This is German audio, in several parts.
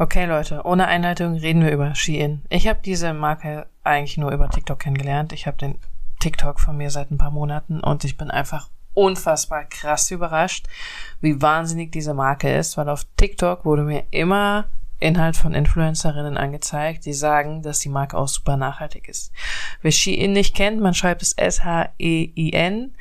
Okay, Leute, ohne Einleitung reden wir über Shein. Ich habe diese Marke eigentlich nur über TikTok kennengelernt. Ich habe den TikTok von mir seit ein paar Monaten und ich bin einfach unfassbar krass überrascht, wie wahnsinnig diese Marke ist, weil auf TikTok wurde mir immer Inhalt von Influencerinnen angezeigt, die sagen, dass die Marke auch super nachhaltig ist. Wer Shein nicht kennt, man schreibt es S-H-E-I-N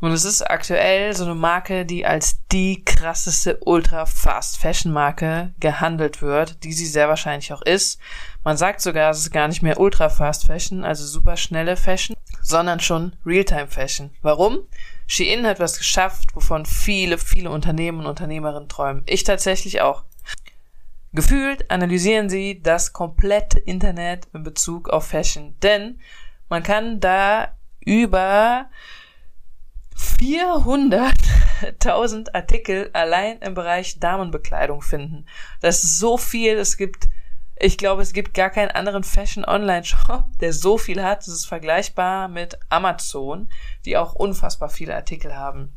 und es ist aktuell so eine Marke, die als die krasseste Ultra Fast Fashion Marke gehandelt wird, die sie sehr wahrscheinlich auch ist. Man sagt sogar, es ist gar nicht mehr Ultra Fast Fashion, also super schnelle Fashion, sondern schon Realtime Fashion. Warum? Shein hat was geschafft, wovon viele, viele Unternehmen und Unternehmerinnen träumen. Ich tatsächlich auch. Gefühlt analysieren sie das komplette Internet in Bezug auf Fashion, denn man kann da über 400.000 Artikel allein im Bereich Damenbekleidung finden. Das ist so viel. Es gibt, ich glaube, es gibt gar keinen anderen Fashion Online Shop, der so viel hat. Das ist vergleichbar mit Amazon, die auch unfassbar viele Artikel haben.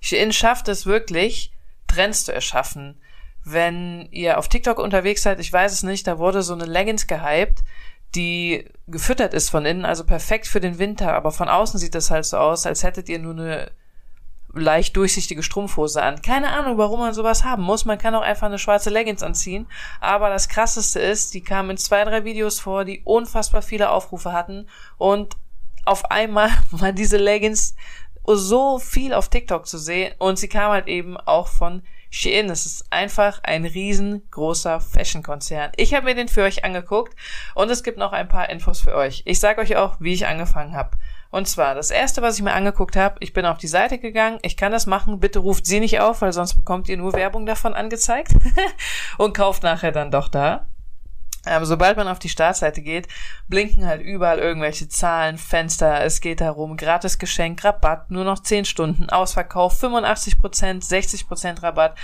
Shein schafft es wirklich, Trends zu erschaffen. Wenn ihr auf TikTok unterwegs seid, ich weiß es nicht, da wurde so eine Leggings gehypt, die gefüttert ist von innen, also perfekt für den Winter, aber von außen sieht das halt so aus, als hättet ihr nur eine leicht durchsichtige Strumpfhose an. Keine Ahnung, warum man sowas haben muss. Man kann auch einfach eine schwarze Leggings anziehen. Aber das krasseste ist, die kamen in zwei, drei Videos vor, die unfassbar viele Aufrufe hatten und auf einmal war diese Leggings so viel auf TikTok zu sehen und sie kam halt eben auch von Shein, es ist einfach ein riesengroßer Fashion-Konzern. Ich habe mir den für euch angeguckt und es gibt noch ein paar Infos für euch. Ich sage euch auch, wie ich angefangen habe. Und zwar, das erste, was ich mir angeguckt habe, ich bin auf die Seite gegangen, ich kann das machen, bitte ruft sie nicht auf, weil sonst bekommt ihr nur Werbung davon angezeigt und kauft nachher dann doch da. Aber sobald man auf die Startseite geht, blinken halt überall irgendwelche Zahlen, Fenster, es geht darum, gratis Geschenk, Rabatt, nur noch 10 Stunden, Ausverkauf, 85%, 60% Rabatt,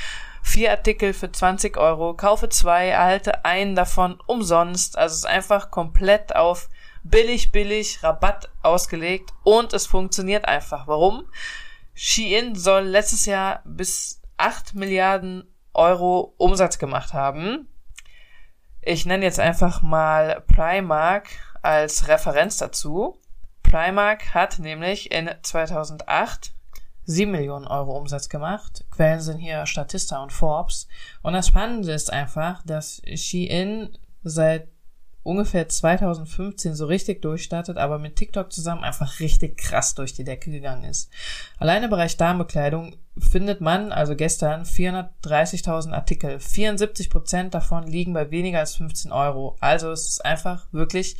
vier Artikel für 20 Euro, kaufe zwei, erhalte einen davon umsonst, also es ist einfach komplett auf billig, billig, Rabatt ausgelegt und es funktioniert einfach. Warum? Shein soll letztes Jahr bis 8 Milliarden Euro Umsatz gemacht haben ich nenne jetzt einfach mal Primark als Referenz dazu. Primark hat nämlich in 2008 7 Millionen Euro Umsatz gemacht. Quellen sind hier Statista und Forbes. Und das Spannende ist einfach, dass Shein seit ungefähr 2015 so richtig durchstartet, aber mit TikTok zusammen einfach richtig krass durch die Decke gegangen ist. Alleine im Bereich Darmbekleidung findet man, also gestern, 430.000 Artikel. 74 Prozent davon liegen bei weniger als 15 Euro. Also es ist einfach wirklich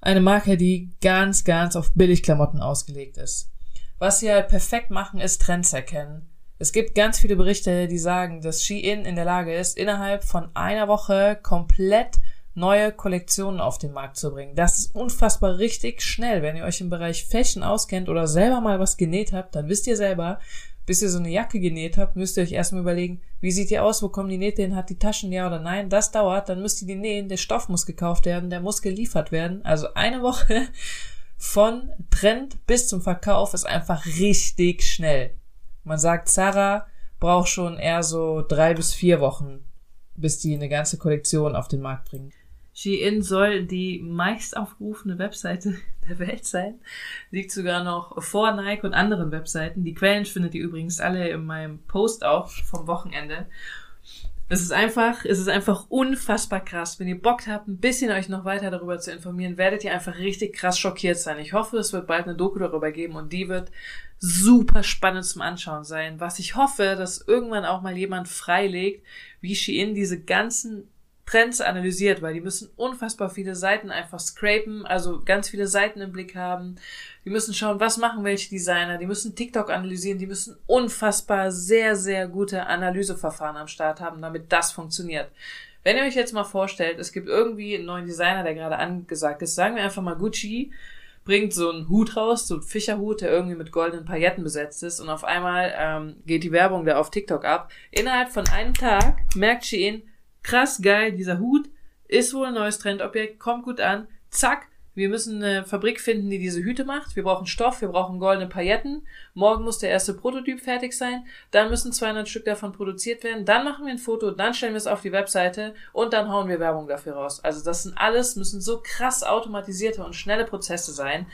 eine Marke, die ganz, ganz auf Billigklamotten ausgelegt ist. Was sie halt perfekt machen, ist Trends erkennen. Es gibt ganz viele Berichte, die sagen, dass Shein in der Lage ist, innerhalb von einer Woche komplett neue Kollektionen auf den Markt zu bringen. Das ist unfassbar richtig schnell. Wenn ihr euch im Bereich Fashion auskennt oder selber mal was genäht habt, dann wisst ihr selber, bis ihr so eine Jacke genäht habt, müsst ihr euch erstmal überlegen, wie sieht die aus, wo kommen die Nähte hin, hat die Taschen, ja oder nein. Das dauert, dann müsst ihr die nähen, der Stoff muss gekauft werden, der muss geliefert werden. Also eine Woche von Trend bis zum Verkauf ist einfach richtig schnell. Man sagt, Sarah braucht schon eher so drei bis vier Wochen, bis die eine ganze Kollektion auf den Markt bringen. Shein soll die meist aufgerufene Webseite der Welt sein. Liegt sogar noch vor Nike und anderen Webseiten. Die Quellen findet ihr übrigens alle in meinem Post auch vom Wochenende. Es ist einfach, es ist einfach unfassbar krass. Wenn ihr Bock habt, ein bisschen euch noch weiter darüber zu informieren, werdet ihr einfach richtig krass schockiert sein. Ich hoffe, es wird bald eine Doku darüber geben und die wird super spannend zum Anschauen sein. Was ich hoffe, dass irgendwann auch mal jemand freilegt, wie Shein diese ganzen Trends analysiert, weil die müssen unfassbar viele Seiten einfach scrapen, also ganz viele Seiten im Blick haben. Die müssen schauen, was machen welche Designer, die müssen TikTok analysieren, die müssen unfassbar sehr, sehr gute Analyseverfahren am Start haben, damit das funktioniert. Wenn ihr euch jetzt mal vorstellt, es gibt irgendwie einen neuen Designer, der gerade angesagt ist, sagen wir einfach mal Gucci, bringt so einen Hut raus, so einen Fischerhut, der irgendwie mit goldenen Pailletten besetzt ist und auf einmal ähm, geht die Werbung da auf TikTok ab. Innerhalb von einem Tag merkt Shein, krass geil, dieser Hut ist wohl ein neues Trendobjekt, kommt gut an, zack, wir müssen eine Fabrik finden, die diese Hüte macht. Wir brauchen Stoff, wir brauchen goldene Pailletten. Morgen muss der erste Prototyp fertig sein. Dann müssen 200 Stück davon produziert werden. Dann machen wir ein Foto, dann stellen wir es auf die Webseite und dann hauen wir Werbung dafür raus. Also das sind alles, müssen so krass automatisierte und schnelle Prozesse sein,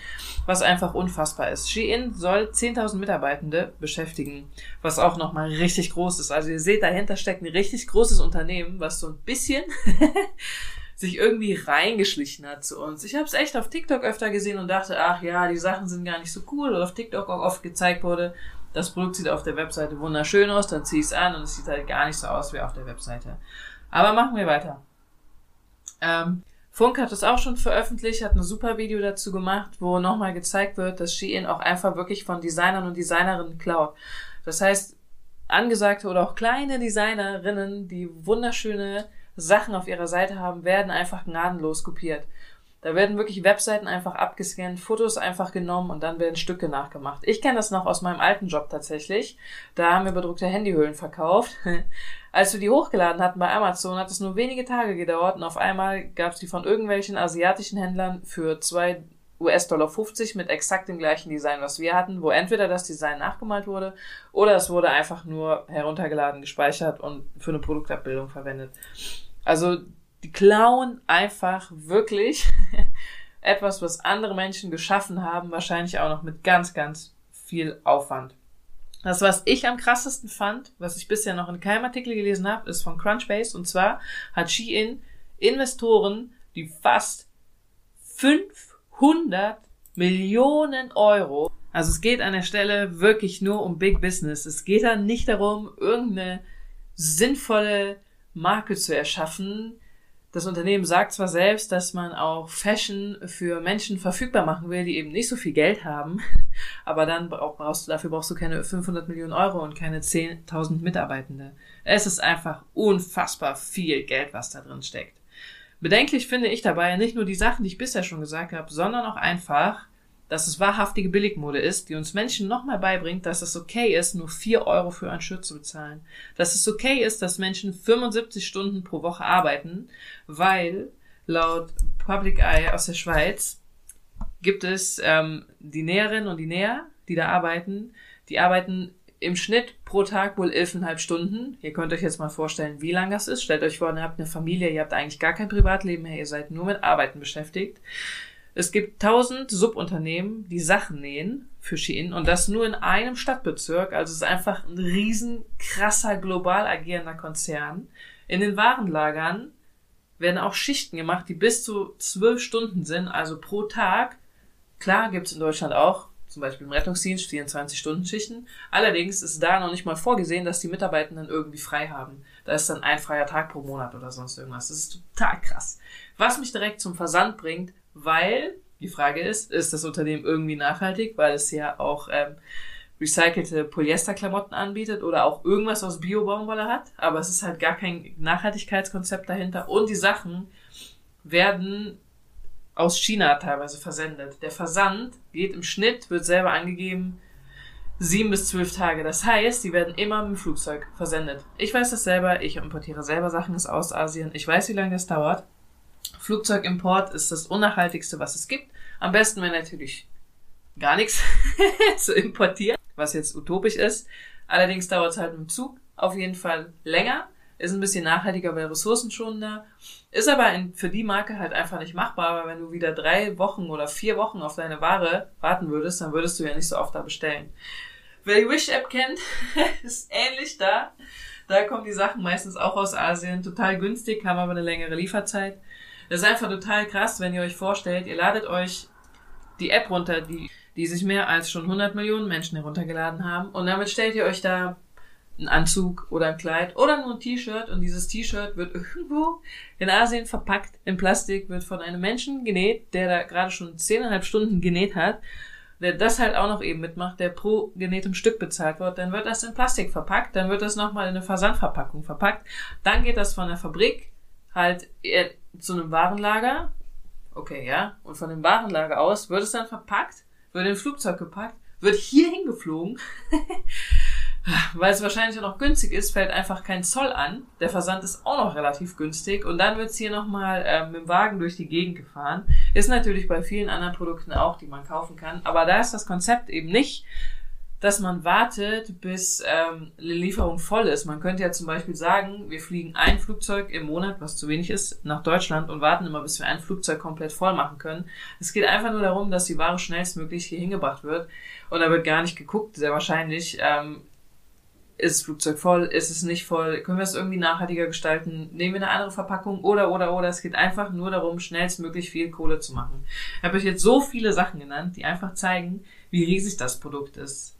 was einfach unfassbar ist. Shein soll 10.000 Mitarbeitende beschäftigen, was auch nochmal richtig groß ist. Also ihr seht, dahinter steckt ein richtig großes Unternehmen, was so ein bisschen sich irgendwie reingeschlichen hat zu uns. Ich habe es echt auf TikTok öfter gesehen und dachte, ach ja, die Sachen sind gar nicht so cool. Oder auf TikTok auch oft gezeigt wurde, das Produkt sieht auf der Webseite wunderschön aus, dann zieh ich es an und es sieht halt gar nicht so aus wie auf der Webseite. Aber machen wir weiter. Ähm, Funk hat es auch schon veröffentlicht, hat ein super Video dazu gemacht, wo nochmal gezeigt wird, dass Shein auch einfach wirklich von Designern und Designerinnen klaut. Das heißt, angesagte oder auch kleine Designerinnen, die wunderschöne Sachen auf ihrer Seite haben, werden einfach gnadenlos kopiert. Da werden wirklich Webseiten einfach abgescannt, Fotos einfach genommen und dann werden Stücke nachgemacht. Ich kenne das noch aus meinem alten Job tatsächlich. Da haben wir bedruckte Handyhüllen verkauft. Als wir die hochgeladen hatten bei Amazon, hat es nur wenige Tage gedauert und auf einmal gab es die von irgendwelchen asiatischen Händlern für zwei US-Dollar 50 mit exakt dem gleichen Design, was wir hatten, wo entweder das Design nachgemalt wurde oder es wurde einfach nur heruntergeladen, gespeichert und für eine Produktabbildung verwendet. Also die klauen einfach wirklich etwas, was andere Menschen geschaffen haben, wahrscheinlich auch noch mit ganz, ganz viel Aufwand. Das, was ich am krassesten fand, was ich bisher noch in keinem Artikel gelesen habe, ist von Crunchbase. Und zwar hat Shein Investoren, die fast 500 Millionen Euro, also es geht an der Stelle wirklich nur um Big Business. Es geht dann nicht darum, irgendeine sinnvolle Marke zu erschaffen. Das Unternehmen sagt zwar selbst, dass man auch Fashion für Menschen verfügbar machen will, die eben nicht so viel Geld haben, aber dann brauchst du, dafür brauchst du keine 500 Millionen Euro und keine 10.000 Mitarbeitende. Es ist einfach unfassbar viel Geld, was da drin steckt. Bedenklich finde ich dabei nicht nur die Sachen, die ich bisher schon gesagt habe, sondern auch einfach, dass es wahrhaftige Billigmode ist, die uns Menschen nochmal beibringt, dass es okay ist, nur vier Euro für ein Shirt zu bezahlen. Dass es okay ist, dass Menschen 75 Stunden pro Woche arbeiten, weil laut Public Eye aus der Schweiz gibt es ähm, die Näherinnen und die Näher, die da arbeiten, die arbeiten im Schnitt pro Tag wohl elfeinhalb Stunden. Ihr könnt euch jetzt mal vorstellen, wie lang das ist. Stellt euch vor, ihr habt eine Familie, ihr habt eigentlich gar kein Privatleben mehr, ihr seid nur mit Arbeiten beschäftigt. Es gibt tausend Subunternehmen, die Sachen nähen für Shein und das nur in einem Stadtbezirk. Also es ist einfach ein riesen krasser global agierender Konzern. In den Warenlagern werden auch Schichten gemacht, die bis zu zwölf Stunden sind, also pro Tag. Klar gibt's in Deutschland auch, zum Beispiel im Rettungsdienst, 24-Stunden-Schichten. Allerdings ist da noch nicht mal vorgesehen, dass die Mitarbeitenden irgendwie frei haben. Da ist dann ein freier Tag pro Monat oder sonst irgendwas. Das ist total krass. Was mich direkt zum Versand bringt, weil die Frage ist, ist das Unternehmen irgendwie nachhaltig, weil es ja auch ähm, recycelte Polyesterklamotten anbietet oder auch irgendwas aus Bio-Baumwolle hat, aber es ist halt gar kein Nachhaltigkeitskonzept dahinter und die Sachen werden aus China teilweise versendet. Der Versand geht im Schnitt, wird selber angegeben, sieben bis zwölf Tage. Das heißt, die werden immer mit dem Flugzeug versendet. Ich weiß das selber, ich importiere selber Sachen aus Asien. Ich weiß, wie lange das dauert. Flugzeugimport ist das unnachhaltigste, was es gibt. Am besten wäre natürlich gar nichts zu importieren, was jetzt utopisch ist. Allerdings dauert es halt mit dem Zug auf jeden Fall länger, ist ein bisschen nachhaltiger, weil ressourcenschonender, ist aber in, für die Marke halt einfach nicht machbar, weil wenn du wieder drei Wochen oder vier Wochen auf deine Ware warten würdest, dann würdest du ja nicht so oft da bestellen. Wer die Wish-App kennt, ist ähnlich da. Da kommen die Sachen meistens auch aus Asien, total günstig, haben aber eine längere Lieferzeit. Das ist einfach total krass, wenn ihr euch vorstellt, ihr ladet euch die App runter, die, die sich mehr als schon 100 Millionen Menschen heruntergeladen haben. Und damit stellt ihr euch da einen Anzug oder ein Kleid oder nur ein T-Shirt. Und dieses T-Shirt wird irgendwo in Asien verpackt. In Plastik, wird von einem Menschen genäht, der da gerade schon zehneinhalb Stunden genäht hat, der das halt auch noch eben mitmacht, der pro genähtem Stück bezahlt wird, dann wird das in Plastik verpackt, dann wird das nochmal in eine Versandverpackung verpackt, dann geht das von der Fabrik halt zu einem Warenlager. Okay, ja. Und von dem Warenlager aus wird es dann verpackt, wird in ein Flugzeug gepackt, wird hier hingeflogen, Weil es wahrscheinlich auch noch günstig ist, fällt einfach kein Zoll an. Der Versand ist auch noch relativ günstig. Und dann wird's hier nochmal ähm, mit dem Wagen durch die Gegend gefahren. Ist natürlich bei vielen anderen Produkten auch, die man kaufen kann. Aber da ist das Konzept eben nicht, dass man wartet, bis ähm, eine Lieferung voll ist. Man könnte ja zum Beispiel sagen, wir fliegen ein Flugzeug im Monat, was zu wenig ist, nach Deutschland und warten immer, bis wir ein Flugzeug komplett voll machen können. Es geht einfach nur darum, dass die Ware schnellstmöglich hier hingebracht wird. Und da wird gar nicht geguckt, sehr wahrscheinlich, ähm, ist das Flugzeug voll, ist es nicht voll, können wir es irgendwie nachhaltiger gestalten, nehmen wir eine andere Verpackung oder, oder, oder. Es geht einfach nur darum, schnellstmöglich viel Kohle zu machen. Ich habe euch jetzt so viele Sachen genannt, die einfach zeigen, wie riesig das Produkt ist.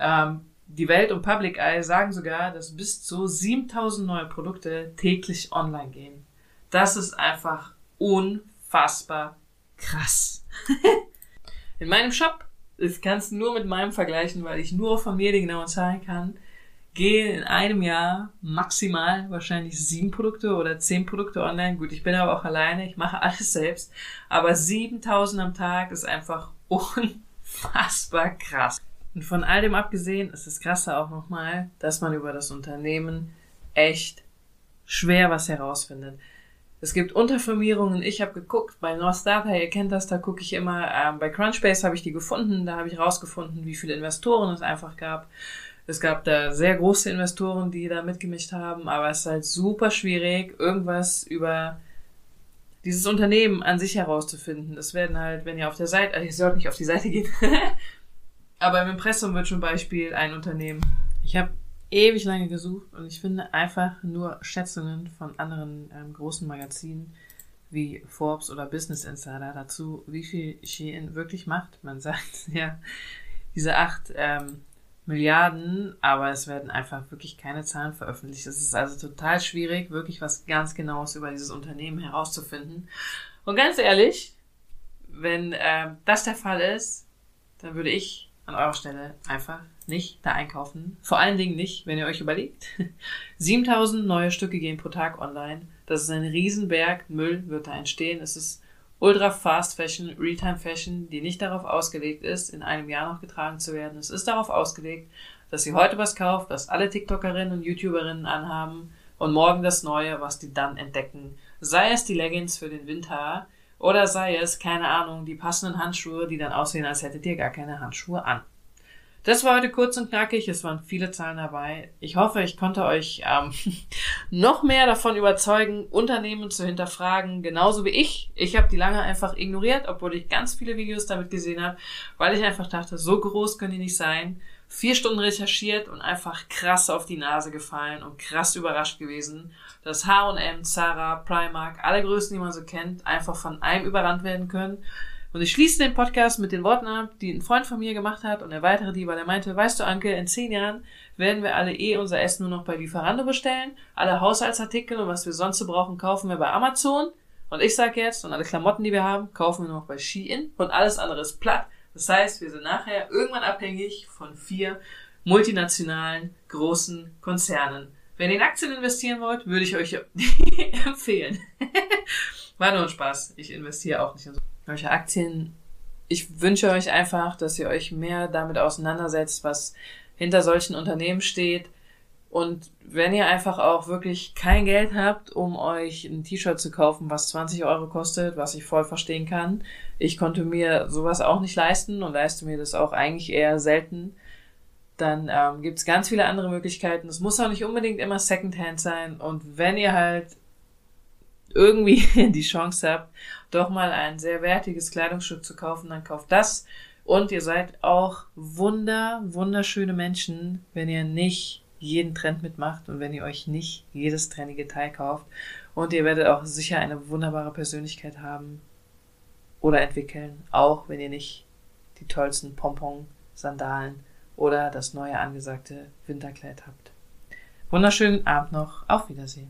Ähm, die Welt und Public Eye sagen sogar, dass bis zu 7000 neue Produkte täglich online gehen. Das ist einfach unfassbar krass. In meinem Shop, das kannst du nur mit meinem vergleichen, weil ich nur von mir die genauen Zahlen kann, gehen in einem Jahr maximal wahrscheinlich sieben Produkte oder zehn Produkte online. Gut, ich bin aber auch alleine, ich mache alles selbst. Aber 7000 am Tag ist einfach unfassbar krass. Und von all dem abgesehen ist das Krasse auch nochmal, dass man über das Unternehmen echt schwer was herausfindet. Es gibt Unterfirmierungen. Ich habe geguckt bei North Data, ihr kennt das, da gucke ich immer. Ähm, bei Crunchbase habe ich die gefunden. Da habe ich rausgefunden, wie viele Investoren es einfach gab. Es gab da sehr große Investoren, die da mitgemischt haben, aber es ist halt super schwierig, irgendwas über dieses Unternehmen an sich herauszufinden. Das werden halt, wenn ihr auf der Seite, also ihr sollt nicht auf die Seite gehen, Aber im Impressum wird zum Beispiel ein Unternehmen. Ich habe ewig lange gesucht und ich finde einfach nur Schätzungen von anderen ähm, großen Magazinen wie Forbes oder Business Insider dazu, wie viel Shein wirklich macht. Man sagt ja diese acht ähm, Milliarden, aber es werden einfach wirklich keine Zahlen veröffentlicht. Es ist also total schwierig, wirklich was ganz Genaues über dieses Unternehmen herauszufinden. Und ganz ehrlich, wenn ähm, das der Fall ist, dann würde ich an eurer Stelle einfach nicht da einkaufen. Vor allen Dingen nicht, wenn ihr euch überlegt. 7000 neue Stücke gehen pro Tag online. Das ist ein Riesenberg Müll, wird da entstehen. Es ist Ultra Fast Fashion, Realtime Fashion, die nicht darauf ausgelegt ist, in einem Jahr noch getragen zu werden. Es ist darauf ausgelegt, dass ihr heute was kauft, was alle TikTokerinnen und YouTuberinnen anhaben und morgen das Neue, was die dann entdecken. Sei es die Leggings für den Winter, oder sei es, keine Ahnung, die passenden Handschuhe, die dann aussehen, als hättet ihr gar keine Handschuhe an. Das war heute kurz und knackig. Es waren viele Zahlen dabei. Ich hoffe, ich konnte euch ähm, noch mehr davon überzeugen, Unternehmen zu hinterfragen, genauso wie ich. Ich habe die lange einfach ignoriert, obwohl ich ganz viele Videos damit gesehen habe, weil ich einfach dachte, so groß können die nicht sein. Vier Stunden recherchiert und einfach krass auf die Nase gefallen und krass überrascht gewesen dass H&M, Zara, Primark, alle Größen, die man so kennt, einfach von einem überrannt werden können. Und ich schließe den Podcast mit den Worten ab, die ein Freund von mir gemacht hat und erweitere die, weil er meinte, weißt du, Anke, in zehn Jahren werden wir alle eh unser Essen nur noch bei Lieferando bestellen, alle Haushaltsartikel und was wir sonst so brauchen, kaufen wir bei Amazon. Und ich sage jetzt, und alle Klamotten, die wir haben, kaufen wir nur noch bei Shein und alles andere ist platt. Das heißt, wir sind nachher irgendwann abhängig von vier multinationalen großen Konzernen. Wenn ihr in Aktien investieren wollt, würde ich euch empfehlen. War nur ein Spaß. Ich investiere auch nicht in solche Aktien. Ich wünsche euch einfach, dass ihr euch mehr damit auseinandersetzt, was hinter solchen Unternehmen steht. Und wenn ihr einfach auch wirklich kein Geld habt, um euch ein T-Shirt zu kaufen, was 20 Euro kostet, was ich voll verstehen kann. Ich konnte mir sowas auch nicht leisten und leiste mir das auch eigentlich eher selten dann ähm, gibt es ganz viele andere Möglichkeiten. Es muss auch nicht unbedingt immer Secondhand sein. Und wenn ihr halt irgendwie die Chance habt, doch mal ein sehr wertiges Kleidungsstück zu kaufen, dann kauft das. Und ihr seid auch wunder, wunderschöne Menschen, wenn ihr nicht jeden Trend mitmacht und wenn ihr euch nicht jedes trennige Teil kauft. Und ihr werdet auch sicher eine wunderbare Persönlichkeit haben oder entwickeln, auch wenn ihr nicht die tollsten Pompon-Sandalen oder das neue angesagte Winterkleid habt. Wunderschönen Abend noch. Auf Wiedersehen.